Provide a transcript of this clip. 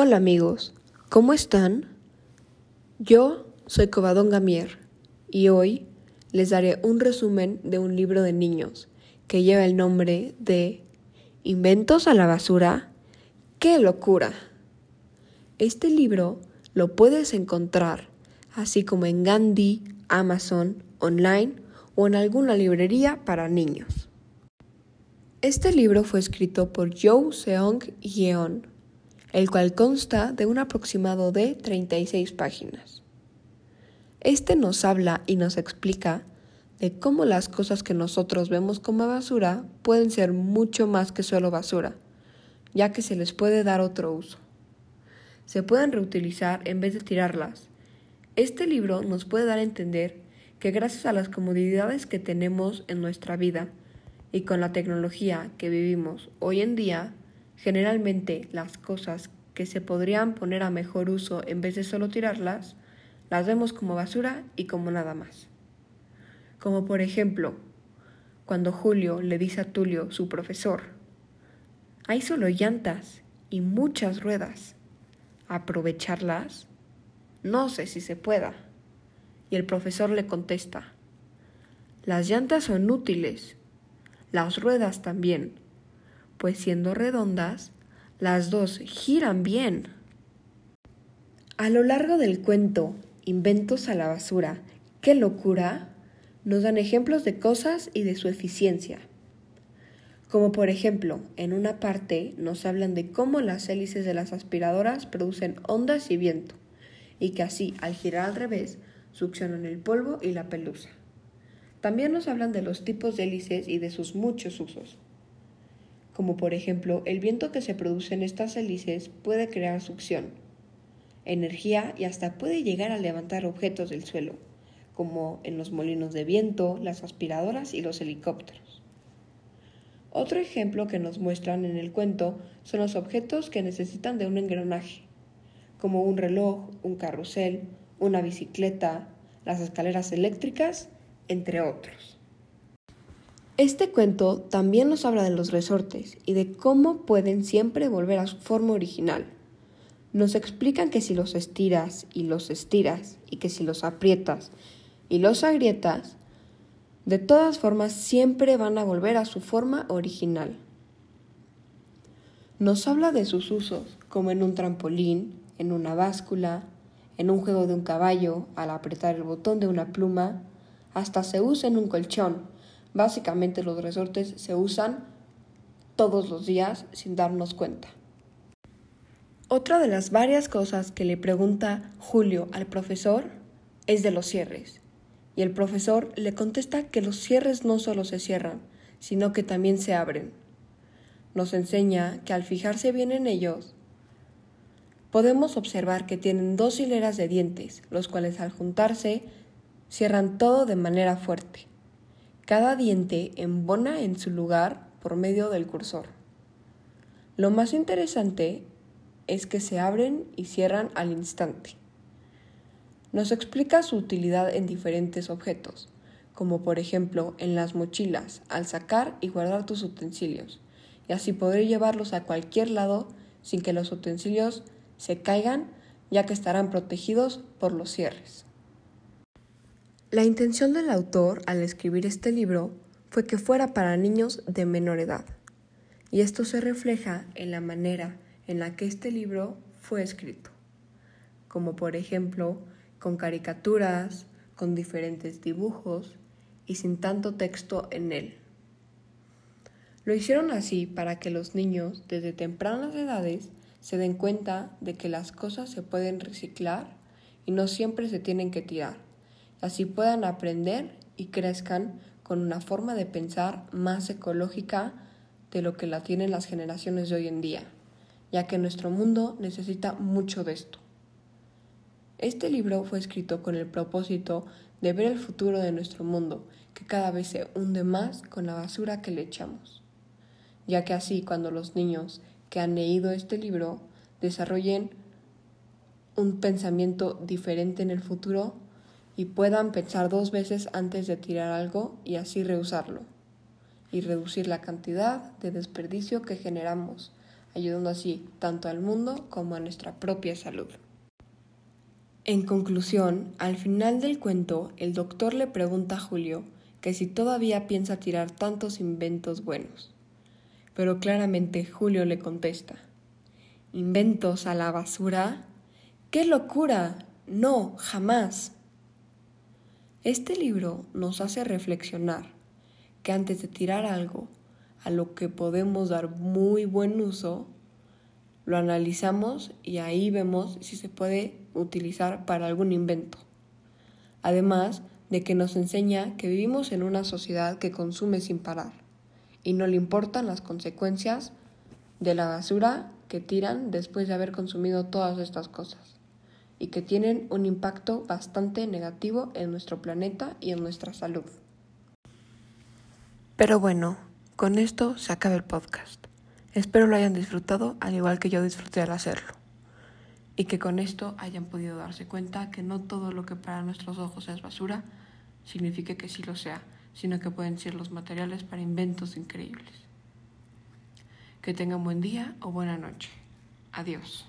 Hola amigos, ¿cómo están? Yo soy Cobadón Gamier y hoy les daré un resumen de un libro de niños que lleva el nombre de Inventos a la basura. ¡Qué locura! Este libro lo puedes encontrar así como en Gandhi, Amazon, online o en alguna librería para niños. Este libro fue escrito por Joe Seong Yeon, el cual consta de un aproximado de 36 páginas. Este nos habla y nos explica de cómo las cosas que nosotros vemos como basura pueden ser mucho más que solo basura, ya que se les puede dar otro uso. Se pueden reutilizar en vez de tirarlas. Este libro nos puede dar a entender que gracias a las comodidades que tenemos en nuestra vida y con la tecnología que vivimos hoy en día, generalmente las cosas que se podrían poner a mejor uso en vez de solo tirarlas, las vemos como basura y como nada más. Como por ejemplo, cuando Julio le dice a Tulio, su profesor, hay solo llantas y muchas ruedas. ¿Aprovecharlas? No sé si se pueda. Y el profesor le contesta, las llantas son útiles, las ruedas también, pues siendo redondas, las dos giran bien. A lo largo del cuento, Inventos a la basura, qué locura, nos dan ejemplos de cosas y de su eficiencia. Como por ejemplo, en una parte nos hablan de cómo las hélices de las aspiradoras producen ondas y viento, y que así, al girar al revés, succionan el polvo y la pelusa. También nos hablan de los tipos de hélices y de sus muchos usos. Como por ejemplo, el viento que se produce en estas hélices puede crear succión, energía y hasta puede llegar a levantar objetos del suelo, como en los molinos de viento, las aspiradoras y los helicópteros. Otro ejemplo que nos muestran en el cuento son los objetos que necesitan de un engranaje, como un reloj, un carrusel, una bicicleta, las escaleras eléctricas, entre otros. Este cuento también nos habla de los resortes y de cómo pueden siempre volver a su forma original. Nos explican que si los estiras y los estiras y que si los aprietas y los agrietas, de todas formas siempre van a volver a su forma original. Nos habla de sus usos, como en un trampolín, en una báscula, en un juego de un caballo, al apretar el botón de una pluma, hasta se usa en un colchón. Básicamente los resortes se usan todos los días sin darnos cuenta. Otra de las varias cosas que le pregunta Julio al profesor es de los cierres. Y el profesor le contesta que los cierres no solo se cierran, sino que también se abren. Nos enseña que al fijarse bien en ellos, podemos observar que tienen dos hileras de dientes, los cuales al juntarse cierran todo de manera fuerte. Cada diente embona en su lugar por medio del cursor. Lo más interesante es que se abren y cierran al instante. Nos explica su utilidad en diferentes objetos, como por ejemplo en las mochilas, al sacar y guardar tus utensilios, y así poder llevarlos a cualquier lado sin que los utensilios se caigan, ya que estarán protegidos por los cierres. La intención del autor al escribir este libro fue que fuera para niños de menor edad, y esto se refleja en la manera en la que este libro fue escrito, como por ejemplo con caricaturas, con diferentes dibujos y sin tanto texto en él. Lo hicieron así para que los niños desde tempranas edades se den cuenta de que las cosas se pueden reciclar y no siempre se tienen que tirar. Así puedan aprender y crezcan con una forma de pensar más ecológica de lo que la tienen las generaciones de hoy en día, ya que nuestro mundo necesita mucho de esto. Este libro fue escrito con el propósito de ver el futuro de nuestro mundo, que cada vez se hunde más con la basura que le echamos, ya que así cuando los niños que han leído este libro desarrollen un pensamiento diferente en el futuro y puedan pensar dos veces antes de tirar algo y así reusarlo y reducir la cantidad de desperdicio que generamos ayudando así tanto al mundo como a nuestra propia salud. En conclusión, al final del cuento, el doctor le pregunta a Julio que si todavía piensa tirar tantos inventos buenos. Pero claramente Julio le contesta, ¿inventos a la basura? ¡Qué locura! No, jamás. Este libro nos hace reflexionar que antes de tirar algo a lo que podemos dar muy buen uso, lo analizamos y ahí vemos si se puede utilizar para algún invento. Además de que nos enseña que vivimos en una sociedad que consume sin parar y no le importan las consecuencias de la basura que tiran después de haber consumido todas estas cosas y que tienen un impacto bastante negativo en nuestro planeta y en nuestra salud. Pero bueno, con esto se acaba el podcast. Espero lo hayan disfrutado al igual que yo disfruté al hacerlo. Y que con esto hayan podido darse cuenta que no todo lo que para nuestros ojos es basura significa que sí lo sea, sino que pueden ser los materiales para inventos increíbles. Que tengan buen día o buena noche. Adiós.